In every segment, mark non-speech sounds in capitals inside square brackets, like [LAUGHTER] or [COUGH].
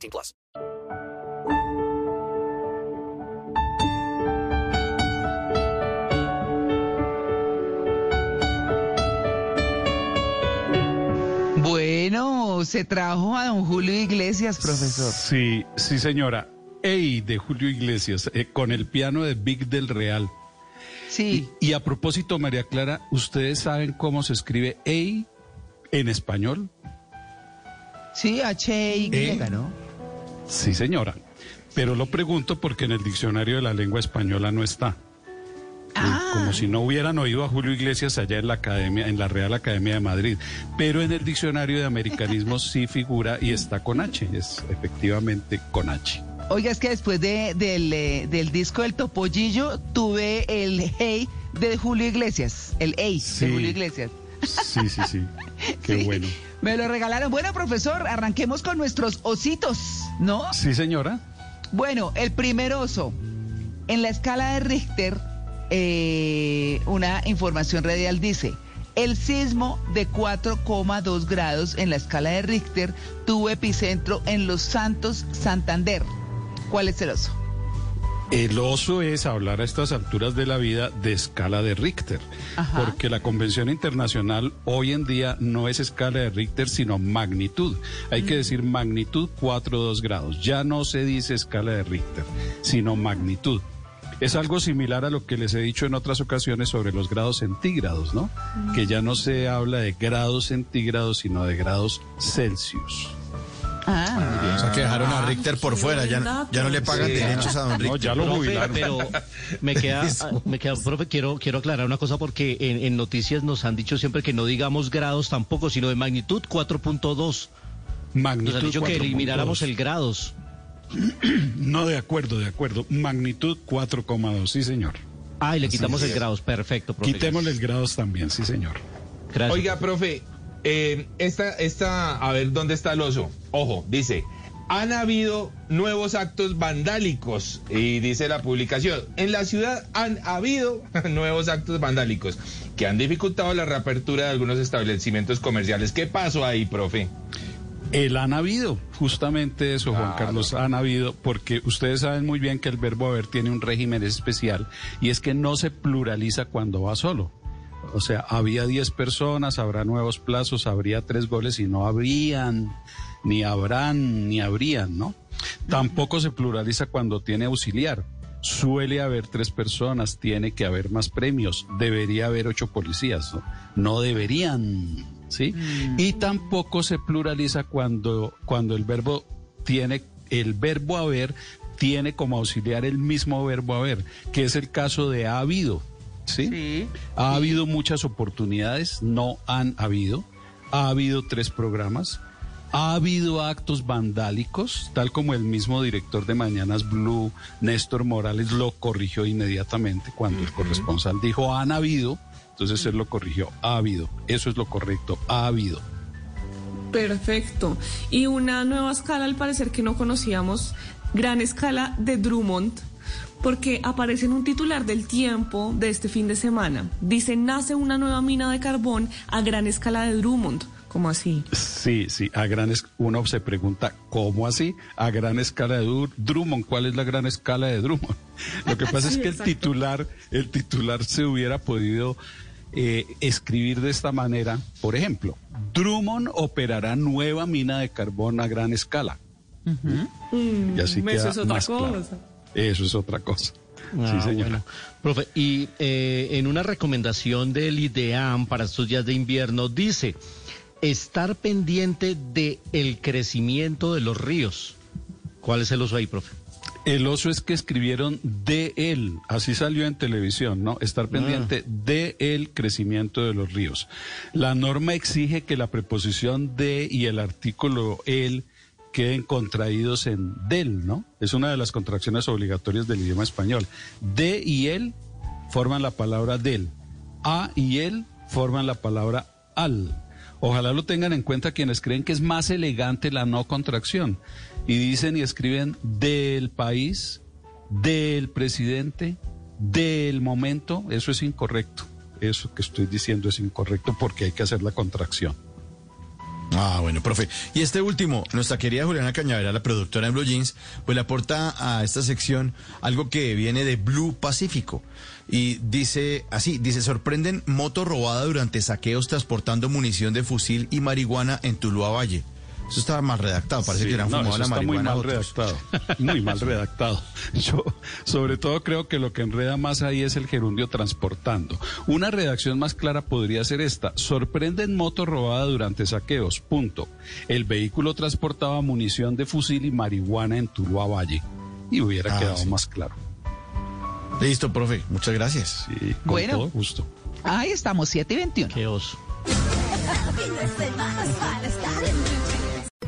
18 plus. Bueno, se trajo a don Julio Iglesias, profesor. Sí, sí, señora. Ey, de Julio Iglesias, eh, con el piano de Big del Real. Sí. Y a propósito, María Clara, ¿ustedes saben cómo se escribe Ey en español? Sí, H-Y, Eh. ¿no? Sí, señora. Pero lo pregunto porque en el diccionario de la lengua española no está. Ah. Como si no hubieran oído a Julio Iglesias allá en la academia, en la Real Academia de Madrid. Pero en el diccionario de americanismos [LAUGHS] sí figura y está con H. Es efectivamente con H. Oiga, es que después de, del, eh, del disco del Topollillo tuve el Hey de Julio Iglesias. El Hey Sí. de Julio Iglesias. Sí, sí, sí. [LAUGHS] Qué Sí. bueno. Me lo regalaron. Bueno, profesor, arranquemos con nuestros ositos, ¿no? Sí, señora. Bueno, el primer oso. En la escala de Richter, eh, una información radial dice, el sismo de 4,2 grados en la escala de Richter tuvo epicentro en Los Santos, Santander. ¿Cuál es el oso? El oso es hablar a estas alturas de la vida de escala de Richter, Ajá. porque la Convención Internacional hoy en día no es escala de Richter, sino magnitud. Hay que decir magnitud 4,2 grados. Ya no se dice escala de Richter, sino magnitud. Es algo similar a lo que les he dicho en otras ocasiones sobre los grados centígrados, ¿no? Que ya no se habla de grados centígrados, sino de grados Celsius. Ah, O sea, que dejaron a Richter por fuera, ya, ya no le pagan Sí. derechos a don No, Richter. ya lo Profe, jubilaron. pero me queda, [LAUGHS] me queda, profe, quiero, quiero aclarar una cosa porque en, en noticias nos han dicho siempre que no digamos grados tampoco, sino de magnitud 4.2. Magnitud Nos han dicho que 4.2. elimináramos el grados. [CLEARS THROAT] No, de acuerdo, de acuerdo. Magnitud 4,2, sí, señor. Ah, y le quitamos el grados. Perfecto, profe. Quitémosle el grados también, sí, señor. Gracias. Oiga, profe, eh, esta, esta, a ver dónde está el oso. Ojo, dice, han habido nuevos actos vandálicos y dice la publicación, en la ciudad han habido [LAUGHS] nuevos actos vandálicos que han dificultado la reapertura de algunos establecimientos comerciales. ¿Qué pasó ahí, profe? El han habido, justamente eso, Juan. Carlos, han habido, porque ustedes saben muy bien que el verbo haber tiene un régimen especial y es que no se pluraliza cuando va solo. O sea, había 10 personas, habrá nuevos plazos, habría tres goles y no habrían, ni habrán, ni habrían, ¿no? Tampoco se pluraliza cuando tiene auxiliar. Suele haber tres personas, tiene que haber más premios, debería haber ocho policías, ¿no? No deberían, ¿sí? Y tampoco se pluraliza cuando, cuando el verbo tiene, el verbo haber tiene como auxiliar el mismo verbo haber, que es el caso de ha habido, ¿sí? sí. Ha habido muchas oportunidades, no han habido. Ha habido tres programas. Ha habido actos vandálicos, tal como el mismo director de Mañanas Blue, Néstor Morales, lo corrigió inmediatamente cuando el corresponsal dijo han habido. Entonces él lo corrigió, ha habido. Eso es lo correcto, ha habido. Perfecto. Y una nueva escala, al parecer que no conocíamos, gran escala de Drummond, porque aparece en un titular del tiempo de este fin de semana. Dice, nace una nueva mina de carbón a gran escala de Drummond. ¿Cómo así? Sí, sí, a gran es- uno se pregunta, ¿cómo así? A gran escala de Dur- Drummond, ¿cuál es la gran escala de Drummond? [LAUGHS] Lo que pasa es que el titular, el titular se hubiera podido eh, escribir de esta manera, por ejemplo, Drummond operará nueva mina de carbón a gran escala. Y así Mm, queda eso es otra más claro. cosa. Eso es otra cosa. Ah, sí, señora. bueno. Profe, y eh, en una recomendación del IDEAM para estos días de invierno dice estar pendiente de el crecimiento de los ríos. ¿Cuál es el oso ahí, profe? El oso es que escribieron de él, así salió en televisión, ¿no? Estar pendiente de el crecimiento de los ríos. La norma exige que la preposición de y el artículo el queden contraídos en del, ¿no? Es una de las contracciones obligatorias del idioma español. De y el forman la palabra del. A y el forman la palabra al. Ojalá lo tengan en cuenta quienes creen que es más elegante la no contracción. Y dicen y escriben del país, del presidente, del momento. Eso es incorrecto. Eso que estoy diciendo es incorrecto porque hay que hacer la contracción. Ah, bueno, profe. Y este último, nuestra querida Juliana Cañavera, la productora de Blue Jeans, pues le aporta a esta sección algo que viene de Blue Pacífico. Y dice así, dice, sorprenden moto robada durante saqueos transportando munición de fusil y marihuana en Tuluá Valle. Eso estaba mal redactado, parece Sí, que eran no, fumado la está muy mal otros. redactado. Muy mal redactado. [LAUGHS] Yo, sobre todo, creo que lo que enreda más ahí es el gerundio transportando. Una redacción más clara podría ser esta. Sorprenden moto robada durante saqueos. Punto. El vehículo transportaba munición de fusil y marihuana en Tuluá Valle. Y hubiera Ah, quedado sí. más claro. Listo, profe, muchas gracias. Sí, con Bueno. todo gusto. Ahí estamos, 7 y 21. Qué oso. [LAUGHS]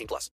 18 plus.